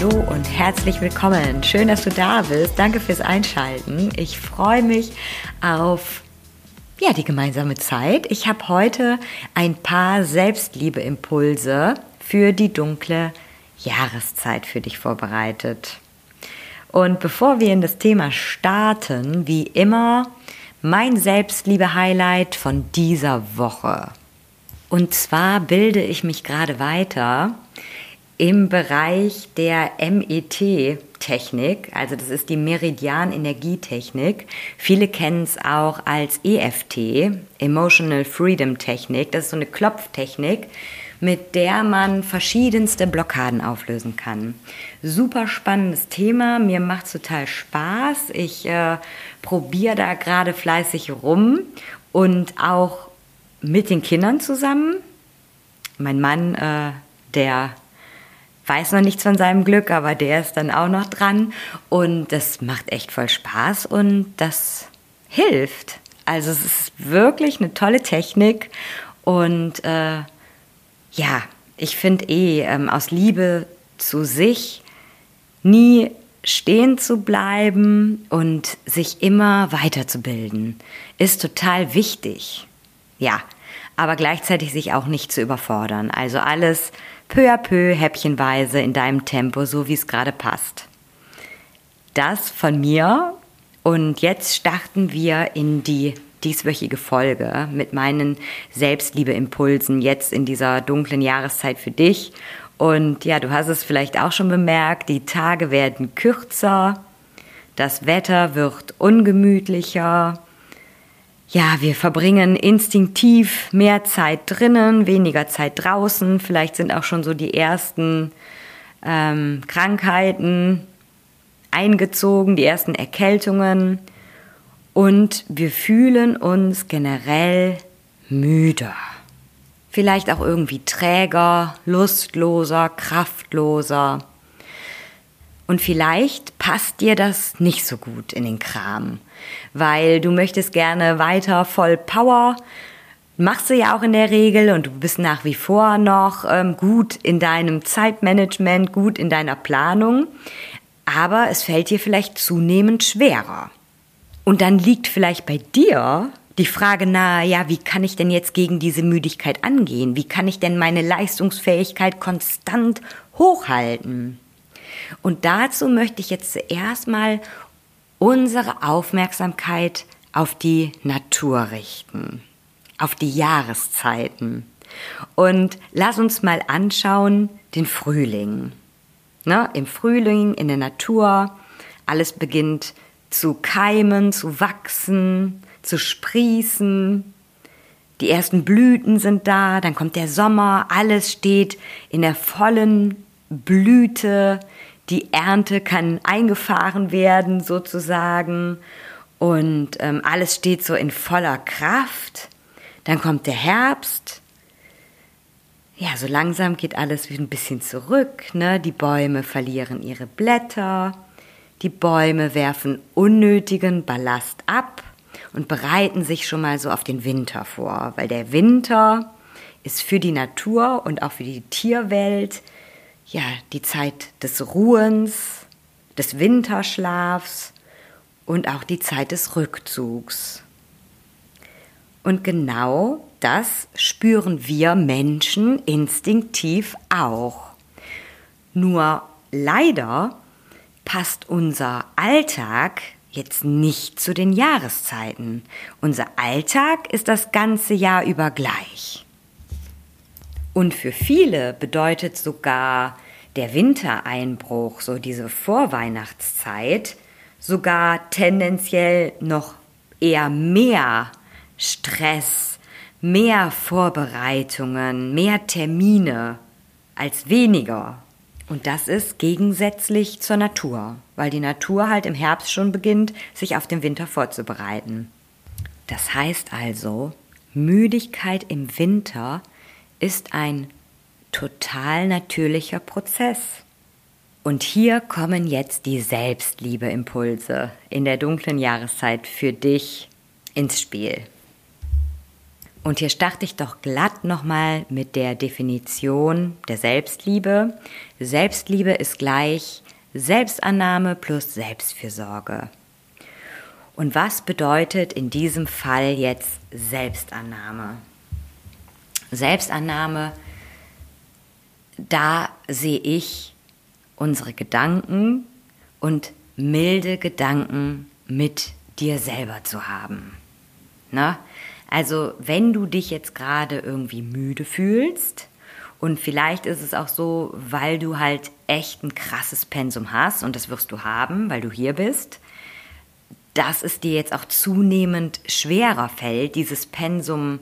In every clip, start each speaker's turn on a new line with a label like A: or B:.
A: Hallo und herzlich willkommen. Schön, dass du da bist. Danke fürs Einschalten. Ich freue mich auf ja, die gemeinsame Zeit. Ich habe heute ein paar Selbstliebeimpulse für die dunkle Jahreszeit für dich vorbereitet. Und bevor wir in das Thema starten, wie immer mein Selbstliebe-Highlight von dieser Woche. Und zwar bilde ich mich gerade weiter im Bereich der MET-Technik, also das ist die Meridian-Energietechnik. Viele kennen es auch als EFT, Emotional Freedom Technik. Das ist so eine Klopftechnik, mit der man verschiedenste Blockaden auflösen kann. Super spannendes Thema, mir macht es total Spaß. Ich äh, probiere da gerade fleißig rum und auch mit den Kindern zusammen. Mein Mann, äh, der weiß noch nichts von seinem Glück, aber der ist dann auch noch dran. Und das macht echt voll Spaß und das hilft. Also es ist wirklich eine tolle Technik. Und äh, ja, ich finde eh, ähm, aus Liebe zu sich nie stehen zu bleiben und sich immer weiterzubilden, ist total wichtig. Ja, aber gleichzeitig sich auch nicht zu überfordern. Also alles peu à peu, häppchenweise in deinem Tempo, so wie es gerade passt. Das von mir und jetzt starten wir in die dieswöchige Folge mit meinen Selbstliebeimpulsen jetzt in dieser dunklen Jahreszeit für dich. Und ja, du hast es vielleicht auch schon bemerkt, die Tage werden kürzer, das Wetter wird ungemütlicher, ja, wir verbringen instinktiv mehr Zeit drinnen, weniger Zeit draußen. Vielleicht sind auch schon so die ersten ähm, Krankheiten eingezogen, die ersten Erkältungen. Und wir fühlen uns generell müder. Vielleicht auch irgendwie träger, lustloser, kraftloser. Und vielleicht passt dir das nicht so gut in den Kram, weil du möchtest gerne weiter voll Power, machst du ja auch in der Regel und du bist nach wie vor noch ähm, gut in deinem Zeitmanagement, gut in deiner Planung, aber es fällt dir vielleicht zunehmend schwerer. Und dann liegt vielleicht bei dir die Frage nahe, ja, wie kann ich denn jetzt gegen diese Müdigkeit angehen? Wie kann ich denn meine Leistungsfähigkeit konstant hochhalten? Und dazu möchte ich jetzt zuerst mal unsere Aufmerksamkeit auf die Natur richten, auf die Jahreszeiten. Und lass uns mal anschauen den Frühling. Ne? Im Frühling, in der Natur, alles beginnt zu keimen, zu wachsen, zu sprießen. Die ersten Blüten sind da, dann kommt der Sommer, alles steht in der vollen Blüte, die Ernte kann eingefahren werden sozusagen und ähm, alles steht so in voller Kraft. Dann kommt der Herbst. Ja, so langsam geht alles wieder ein bisschen zurück. Ne? Die Bäume verlieren ihre Blätter. Die Bäume werfen unnötigen Ballast ab und bereiten sich schon mal so auf den Winter vor, weil der Winter ist für die Natur und auch für die Tierwelt ja, die Zeit des Ruhens, des Winterschlafs und auch die Zeit des Rückzugs. Und genau das spüren wir Menschen instinktiv auch. Nur leider passt unser Alltag jetzt nicht zu den Jahreszeiten. Unser Alltag ist das ganze Jahr über gleich. Und für viele bedeutet sogar der Wintereinbruch, so diese Vorweihnachtszeit, sogar tendenziell noch eher mehr Stress, mehr Vorbereitungen, mehr Termine als weniger. Und das ist gegensätzlich zur Natur, weil die Natur halt im Herbst schon beginnt, sich auf den Winter vorzubereiten. Das heißt also, Müdigkeit im Winter ist ein total natürlicher Prozess. Und hier kommen jetzt die Selbstliebe-Impulse in der dunklen Jahreszeit für dich ins Spiel. Und hier starte ich doch glatt nochmal mit der Definition der Selbstliebe. Selbstliebe ist gleich Selbstannahme plus Selbstfürsorge. Und was bedeutet in diesem Fall jetzt Selbstannahme? Selbstannahme, da sehe ich unsere Gedanken und milde Gedanken mit dir selber zu haben. Na? Also wenn du dich jetzt gerade irgendwie müde fühlst, und vielleicht ist es auch so, weil du halt echt ein krasses Pensum hast, und das wirst du haben, weil du hier bist, dass es dir jetzt auch zunehmend schwerer fällt, dieses Pensum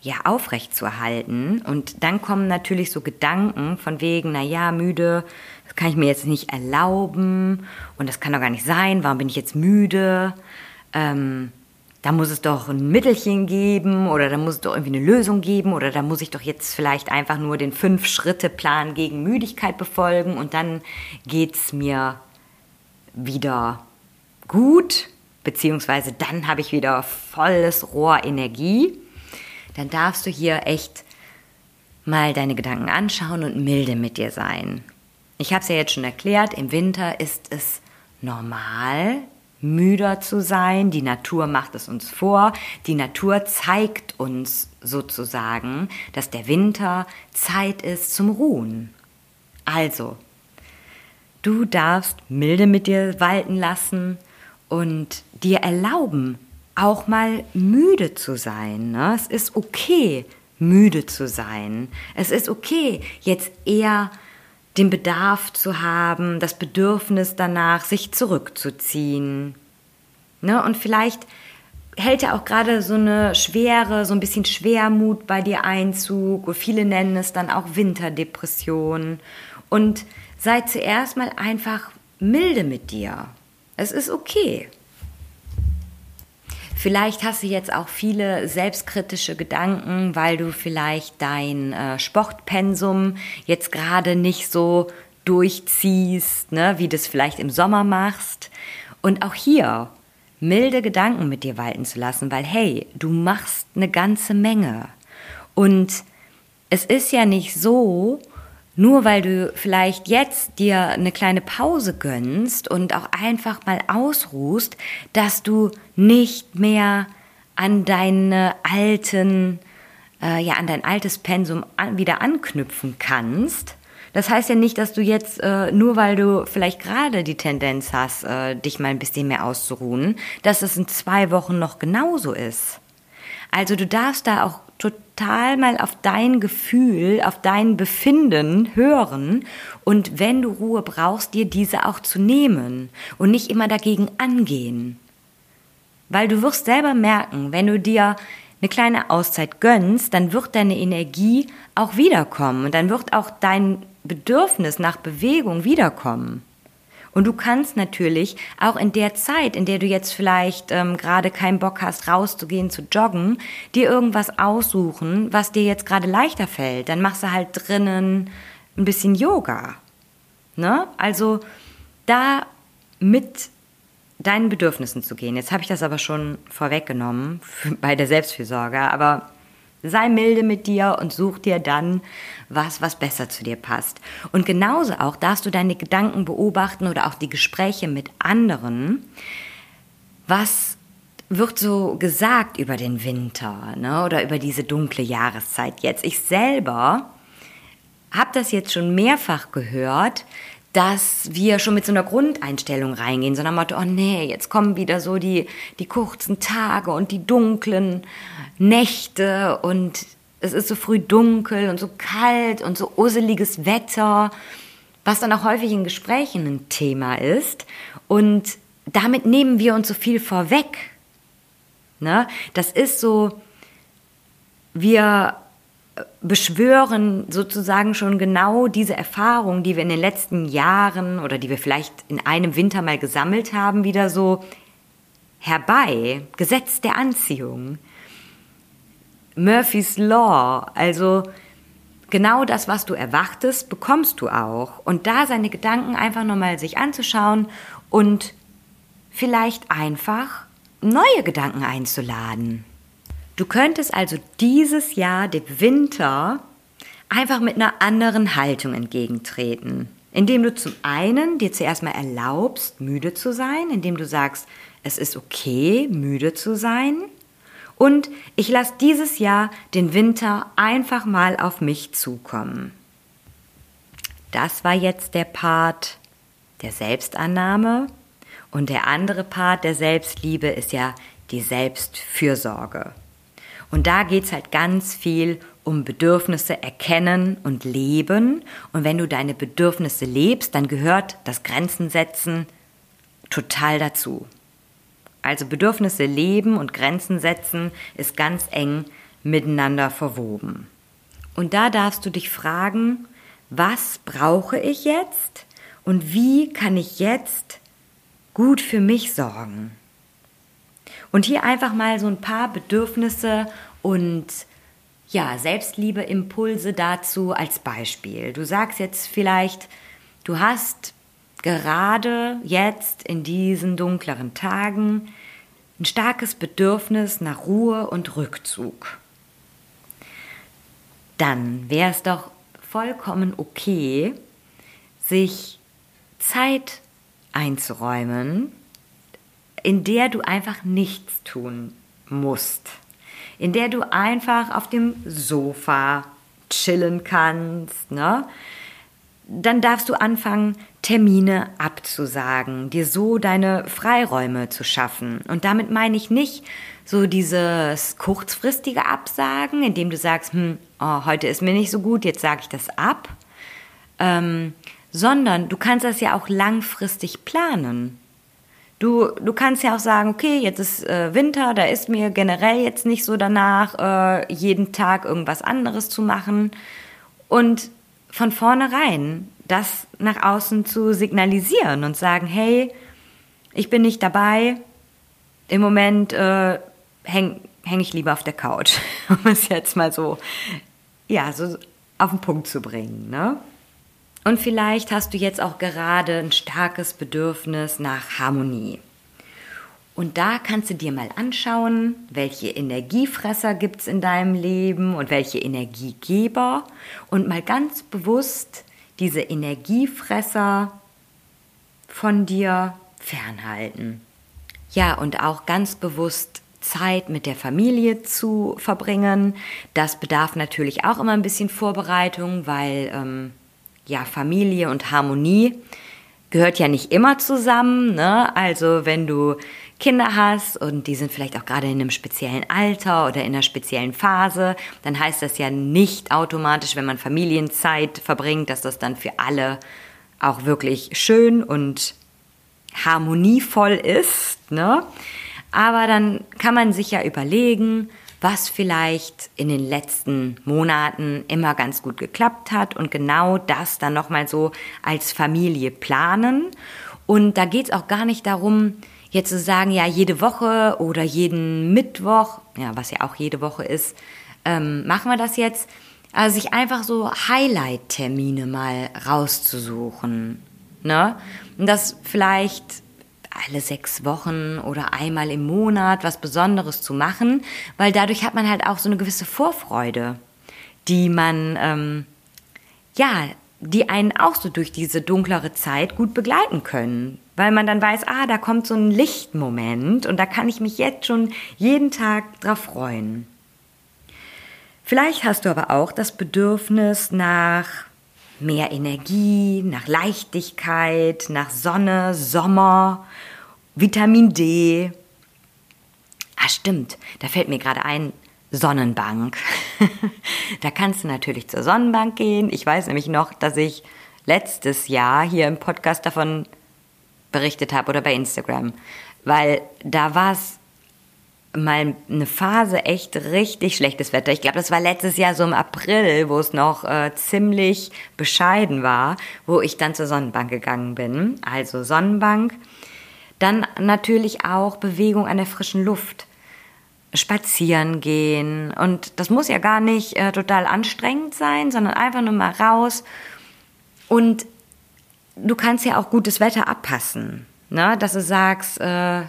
A: ja aufrecht zu erhalten. Und dann kommen natürlich so Gedanken von wegen, na ja, müde, das kann ich mir jetzt nicht erlauben und das kann doch gar nicht sein. Warum bin ich jetzt müde? Ähm, da muss es doch ein Mittelchen geben oder da muss es doch irgendwie eine Lösung geben oder da muss ich doch jetzt vielleicht einfach nur den Fünf-Schritte-Plan gegen Müdigkeit befolgen und dann geht's mir wieder gut, beziehungsweise dann habe ich wieder volles Rohr Energie. Dann darfst du hier echt mal deine Gedanken anschauen und milde mit dir sein. Ich habe es ja jetzt schon erklärt, im Winter ist es normal, müder zu sein. Die Natur macht es uns vor. Die Natur zeigt uns sozusagen, dass der Winter Zeit ist zum Ruhen. Also, du darfst milde mit dir walten lassen und dir erlauben, auch mal müde zu sein. Ne? Es ist okay, müde zu sein. Es ist okay, jetzt eher den Bedarf zu haben, das Bedürfnis danach, sich zurückzuziehen. Ne? Und vielleicht hält ja auch gerade so eine Schwere, so ein bisschen Schwermut bei dir Einzug. Viele nennen es dann auch Winterdepression. Und sei zuerst mal einfach milde mit dir. Es ist okay. Vielleicht hast du jetzt auch viele selbstkritische Gedanken, weil du vielleicht dein äh, Sportpensum jetzt gerade nicht so durchziehst, ne, wie du es vielleicht im Sommer machst. Und auch hier milde Gedanken mit dir walten zu lassen, weil hey, du machst eine ganze Menge. Und es ist ja nicht so, nur weil du vielleicht jetzt dir eine kleine Pause gönnst und auch einfach mal ausruhst, dass du nicht mehr an deine alten, äh, ja, an dein altes Pensum an, wieder anknüpfen kannst. Das heißt ja nicht, dass du jetzt, äh, nur weil du vielleicht gerade die Tendenz hast, äh, dich mal ein bisschen mehr auszuruhen, dass es in zwei Wochen noch genauso ist. Also du darfst da auch total mal auf dein Gefühl, auf dein Befinden hören und wenn du Ruhe brauchst, dir diese auch zu nehmen und nicht immer dagegen angehen. Weil du wirst selber merken, wenn du dir eine kleine Auszeit gönnst, dann wird deine Energie auch wiederkommen und dann wird auch dein Bedürfnis nach Bewegung wiederkommen. Und du kannst natürlich auch in der Zeit, in der du jetzt vielleicht ähm, gerade keinen Bock hast, rauszugehen, zu joggen, dir irgendwas aussuchen, was dir jetzt gerade leichter fällt. Dann machst du halt drinnen ein bisschen Yoga. Ne? Also da mit deinen Bedürfnissen zu gehen. Jetzt habe ich das aber schon vorweggenommen bei der Selbstfürsorge, aber sei milde mit dir und such dir dann was, was besser zu dir passt. Und genauso auch darfst du deine Gedanken beobachten oder auch die Gespräche mit anderen. Was wird so gesagt über den Winter ne, oder über diese dunkle Jahreszeit jetzt? Ich selber habe das jetzt schon mehrfach gehört, dass wir schon mit so einer Grundeinstellung reingehen, so nach Motto, oh nee, jetzt kommen wieder so die, die kurzen Tage und die dunklen Nächte und es ist so früh dunkel und so kalt und so useliges Wetter, was dann auch häufig in Gesprächen ein Thema ist. Und damit nehmen wir uns so viel vorweg. Ne? Das ist so, wir beschwören sozusagen schon genau diese Erfahrung, die wir in den letzten Jahren oder die wir vielleicht in einem Winter mal gesammelt haben, wieder so herbei. Gesetz der Anziehung. Murphy's Law. Also genau das, was du erwartest, bekommst du auch. Und da seine Gedanken einfach nochmal sich anzuschauen und vielleicht einfach neue Gedanken einzuladen. Du könntest also dieses Jahr dem Winter einfach mit einer anderen Haltung entgegentreten, indem du zum einen dir zuerst mal erlaubst, müde zu sein, indem du sagst, es ist okay, müde zu sein. Und ich lasse dieses Jahr den Winter einfach mal auf mich zukommen. Das war jetzt der Part der Selbstannahme. Und der andere Part der Selbstliebe ist ja die Selbstfürsorge. Und da geht es halt ganz viel um Bedürfnisse erkennen und leben. Und wenn du deine Bedürfnisse lebst, dann gehört das Grenzen setzen total dazu. Also Bedürfnisse leben und Grenzen setzen ist ganz eng miteinander verwoben. Und da darfst du dich fragen, was brauche ich jetzt und wie kann ich jetzt gut für mich sorgen? Und hier einfach mal so ein paar Bedürfnisse und ja, Selbstliebe-Impulse dazu als Beispiel. Du sagst jetzt vielleicht, du hast gerade jetzt in diesen dunkleren Tagen ein starkes Bedürfnis nach Ruhe und Rückzug. Dann wäre es doch vollkommen okay, sich Zeit einzuräumen, in der du einfach nichts tun musst, in der du einfach auf dem Sofa chillen kannst, ne? Dann darfst du anfangen, Termine abzusagen, dir so deine Freiräume zu schaffen. Und damit meine ich nicht so dieses kurzfristige Absagen, indem du sagst, hm, oh, heute ist mir nicht so gut, jetzt sage ich das ab, ähm, sondern du kannst das ja auch langfristig planen. Du, du kannst ja auch sagen, okay, jetzt ist äh, Winter, da ist mir generell jetzt nicht so danach, äh, jeden Tag irgendwas anderes zu machen. Und von vornherein das nach außen zu signalisieren und sagen, hey, ich bin nicht dabei, im Moment äh, hänge häng ich lieber auf der Couch, um es jetzt mal so, ja, so auf den Punkt zu bringen. Ne? Und vielleicht hast du jetzt auch gerade ein starkes Bedürfnis nach Harmonie. Und da kannst du dir mal anschauen, welche Energiefresser gibt es in deinem Leben und welche Energiegeber und mal ganz bewusst diese Energiefresser von dir fernhalten. Ja, und auch ganz bewusst Zeit mit der Familie zu verbringen. Das bedarf natürlich auch immer ein bisschen Vorbereitung, weil ähm, ja Familie und Harmonie gehört ja nicht immer zusammen. Ne? Also wenn du Kinder hast und die sind vielleicht auch gerade in einem speziellen Alter oder in einer speziellen Phase, dann heißt das ja nicht automatisch, wenn man Familienzeit verbringt, dass das dann für alle auch wirklich schön und harmonievoll ist. Ne? Aber dann kann man sich ja überlegen, was vielleicht in den letzten Monaten immer ganz gut geklappt hat und genau das dann nochmal so als Familie planen. Und da geht es auch gar nicht darum, jetzt zu sagen, ja, jede Woche oder jeden Mittwoch, ja, was ja auch jede Woche ist, ähm, machen wir das jetzt. Also sich einfach so Highlight-Termine mal rauszusuchen. Ne? Und das vielleicht alle sechs Wochen oder einmal im Monat was Besonderes zu machen, weil dadurch hat man halt auch so eine gewisse Vorfreude, die man, ähm, ja, die einen auch so durch diese dunklere Zeit gut begleiten können. Weil man dann weiß, ah, da kommt so ein Lichtmoment und da kann ich mich jetzt schon jeden Tag drauf freuen. Vielleicht hast du aber auch das Bedürfnis nach mehr Energie, nach Leichtigkeit, nach Sonne, Sommer, Vitamin D. Ah, stimmt, da fällt mir gerade ein, Sonnenbank. da kannst du natürlich zur Sonnenbank gehen. Ich weiß nämlich noch, dass ich letztes Jahr hier im Podcast davon berichtet habe oder bei Instagram, weil da war es mal eine Phase echt richtig schlechtes Wetter. Ich glaube, das war letztes Jahr so im April, wo es noch äh, ziemlich bescheiden war, wo ich dann zur Sonnenbank gegangen bin. Also Sonnenbank. Dann natürlich auch Bewegung an der frischen Luft. Spazieren gehen. Und das muss ja gar nicht äh, total anstrengend sein, sondern einfach nur mal raus. Und du kannst ja auch gutes Wetter abpassen. Ne? Dass du sagst, äh,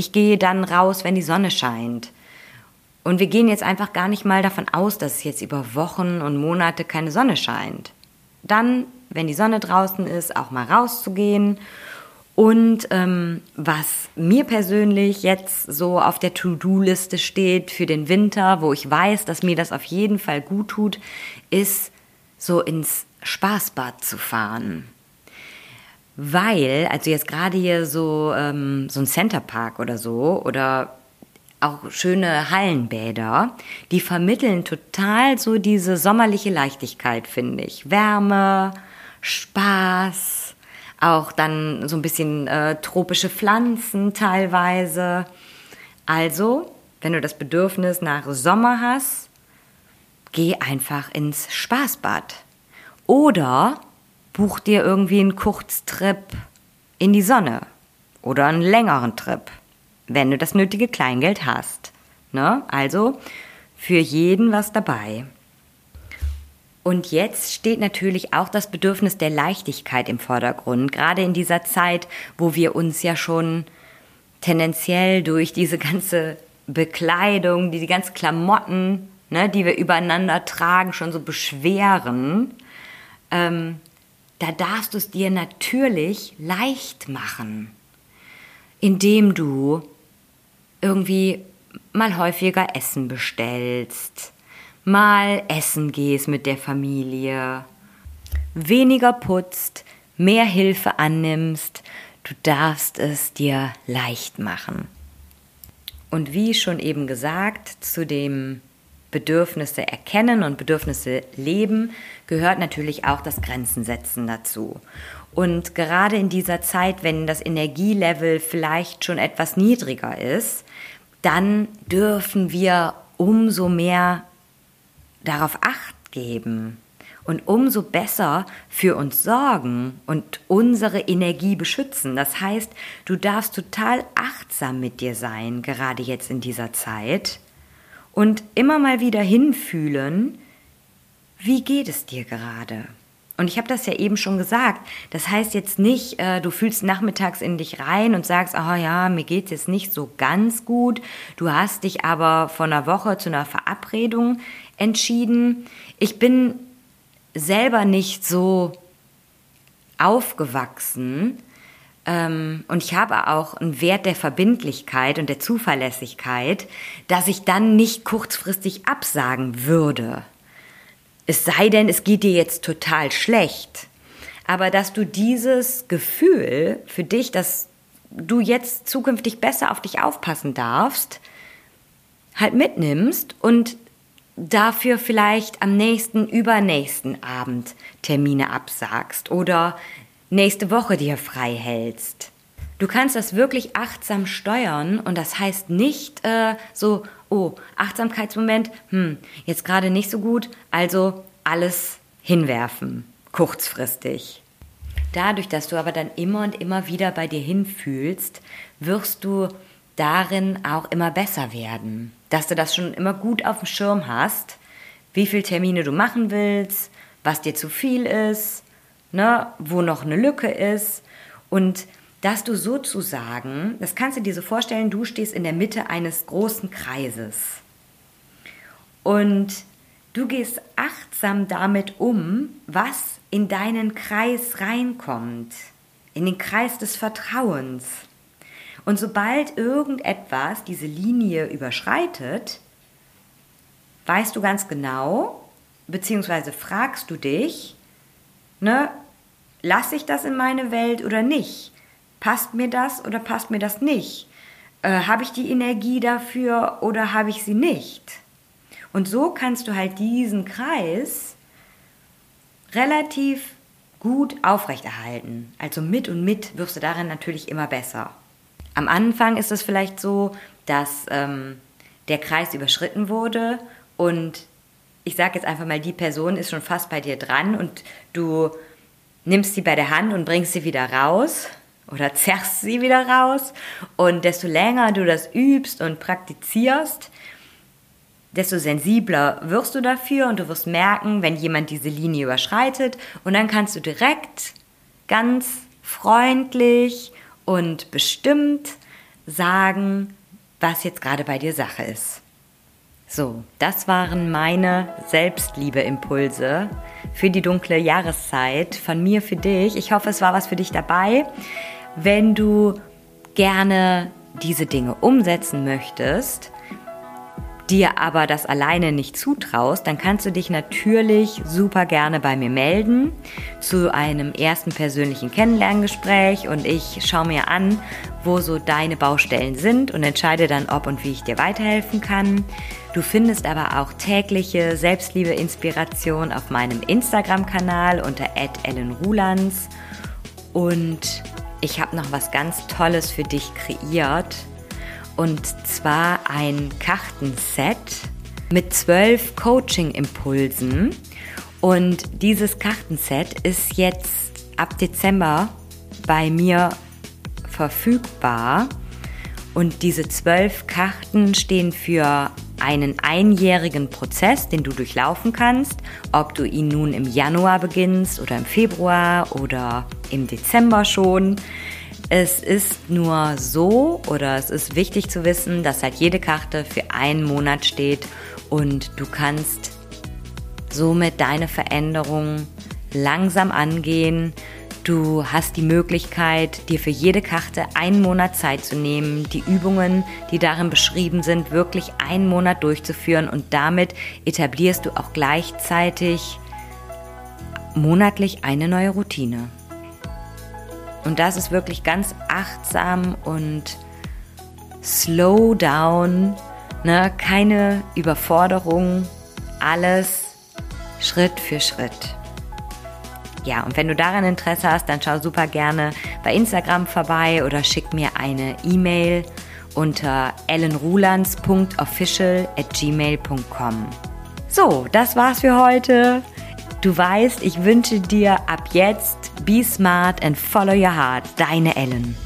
A: ich gehe dann raus, wenn die Sonne scheint. Und wir gehen jetzt einfach gar nicht mal davon aus, dass es jetzt über Wochen und Monate keine Sonne scheint. Dann, wenn die Sonne draußen ist, auch mal rauszugehen. Und ähm, was mir persönlich jetzt so auf der To-Do-Liste steht für den Winter, wo ich weiß, dass mir das auf jeden Fall gut tut, ist so ins Spaßbad zu fahren weil, also jetzt gerade hier so, ähm, so ein Centerpark oder so oder auch schöne Hallenbäder, die vermitteln total so diese sommerliche Leichtigkeit, finde ich. Wärme, Spaß, auch dann so ein bisschen äh, tropische Pflanzen teilweise. Also, wenn du das Bedürfnis nach Sommer hast, geh einfach ins Spaßbad. Oder buch dir irgendwie einen Kurztrip in die Sonne oder einen längeren Trip, wenn du das nötige Kleingeld hast. Ne? Also für jeden was dabei. Und jetzt steht natürlich auch das Bedürfnis der Leichtigkeit im Vordergrund, gerade in dieser Zeit, wo wir uns ja schon tendenziell durch diese ganze Bekleidung, die, die ganzen Klamotten, ne, die wir übereinander tragen, schon so beschweren. Ähm, da darfst du es dir natürlich leicht machen, indem du irgendwie mal häufiger Essen bestellst, mal essen gehst mit der Familie, weniger putzt, mehr Hilfe annimmst, du darfst es dir leicht machen. Und wie schon eben gesagt, zu dem Bedürfnisse erkennen und Bedürfnisse leben, gehört natürlich auch das Grenzen setzen dazu. Und gerade in dieser Zeit, wenn das Energielevel vielleicht schon etwas niedriger ist, dann dürfen wir umso mehr darauf acht geben und umso besser für uns sorgen und unsere Energie beschützen. Das heißt, du darfst total achtsam mit dir sein, gerade jetzt in dieser Zeit und immer mal wieder hinfühlen, wie geht es dir gerade? Und ich habe das ja eben schon gesagt. Das heißt jetzt nicht, äh, du fühlst nachmittags in dich rein und sagst, ah ja, mir geht es jetzt nicht so ganz gut. Du hast dich aber vor einer Woche zu einer Verabredung entschieden. Ich bin selber nicht so aufgewachsen, und ich habe auch einen Wert der Verbindlichkeit und der Zuverlässigkeit, dass ich dann nicht kurzfristig absagen würde. Es sei denn, es geht dir jetzt total schlecht. Aber dass du dieses Gefühl für dich, dass du jetzt zukünftig besser auf dich aufpassen darfst, halt mitnimmst und dafür vielleicht am nächsten, übernächsten Abend Termine absagst oder nächste Woche dir frei hältst. Du kannst das wirklich achtsam steuern und das heißt nicht äh, so, oh, Achtsamkeitsmoment, hm, jetzt gerade nicht so gut, also alles hinwerfen, kurzfristig. Dadurch, dass du aber dann immer und immer wieder bei dir hinfühlst, wirst du darin auch immer besser werden. Dass du das schon immer gut auf dem Schirm hast, wie viele Termine du machen willst, was dir zu viel ist, ne, wo noch eine Lücke ist und dass du sozusagen, das kannst du dir so vorstellen, du stehst in der Mitte eines großen Kreises und du gehst achtsam damit um, was in deinen Kreis reinkommt, in den Kreis des Vertrauens. Und sobald irgendetwas diese Linie überschreitet, weißt du ganz genau, beziehungsweise fragst du dich, ne, lasse ich das in meine Welt oder nicht? Passt mir das oder passt mir das nicht? Äh, habe ich die Energie dafür oder habe ich sie nicht? Und so kannst du halt diesen Kreis relativ gut aufrechterhalten. Also mit und mit wirst du darin natürlich immer besser. Am Anfang ist es vielleicht so, dass ähm, der Kreis überschritten wurde und ich sage jetzt einfach mal, die Person ist schon fast bei dir dran und du nimmst sie bei der Hand und bringst sie wieder raus oder zerrst sie wieder raus. Und desto länger du das übst und praktizierst, desto sensibler wirst du dafür und du wirst merken, wenn jemand diese Linie überschreitet. Und dann kannst du direkt ganz freundlich und bestimmt sagen, was jetzt gerade bei dir Sache ist. So, das waren meine Selbstliebe-Impulse für die dunkle Jahreszeit von mir für dich. Ich hoffe, es war was für dich dabei. Wenn du gerne diese Dinge umsetzen möchtest, dir aber das alleine nicht zutraust, dann kannst du dich natürlich super gerne bei mir melden zu einem ersten persönlichen Kennenlerngespräch. Und ich schaue mir an, wo so deine Baustellen sind und entscheide dann, ob und wie ich dir weiterhelfen kann. Du findest aber auch tägliche Selbstliebe-Inspiration auf meinem Instagram-Kanal unter @ellenrulands und ich habe noch was ganz Tolles für dich kreiert und zwar ein Kartenset mit zwölf Coaching-Impulsen. Und dieses Kartenset ist jetzt ab Dezember bei mir verfügbar. Und diese zwölf Karten stehen für einen einjährigen Prozess, den du durchlaufen kannst, ob du ihn nun im Januar beginnst oder im Februar oder im Dezember schon. Es ist nur so oder es ist wichtig zu wissen, dass halt jede Karte für einen Monat steht und du kannst somit deine Veränderung langsam angehen. Du hast die Möglichkeit, dir für jede Karte einen Monat Zeit zu nehmen, die Übungen, die darin beschrieben sind, wirklich einen Monat durchzuführen und damit etablierst du auch gleichzeitig monatlich eine neue Routine. Und das ist wirklich ganz achtsam und slow down, ne? keine Überforderung, alles Schritt für Schritt. Ja, und wenn du daran Interesse hast, dann schau super gerne bei Instagram vorbei oder schick mir eine E-Mail unter ellenrulands.official at gmail.com. So, das war's für heute. Du weißt, ich wünsche dir ab jetzt Be Smart and Follow Your Heart, deine Ellen.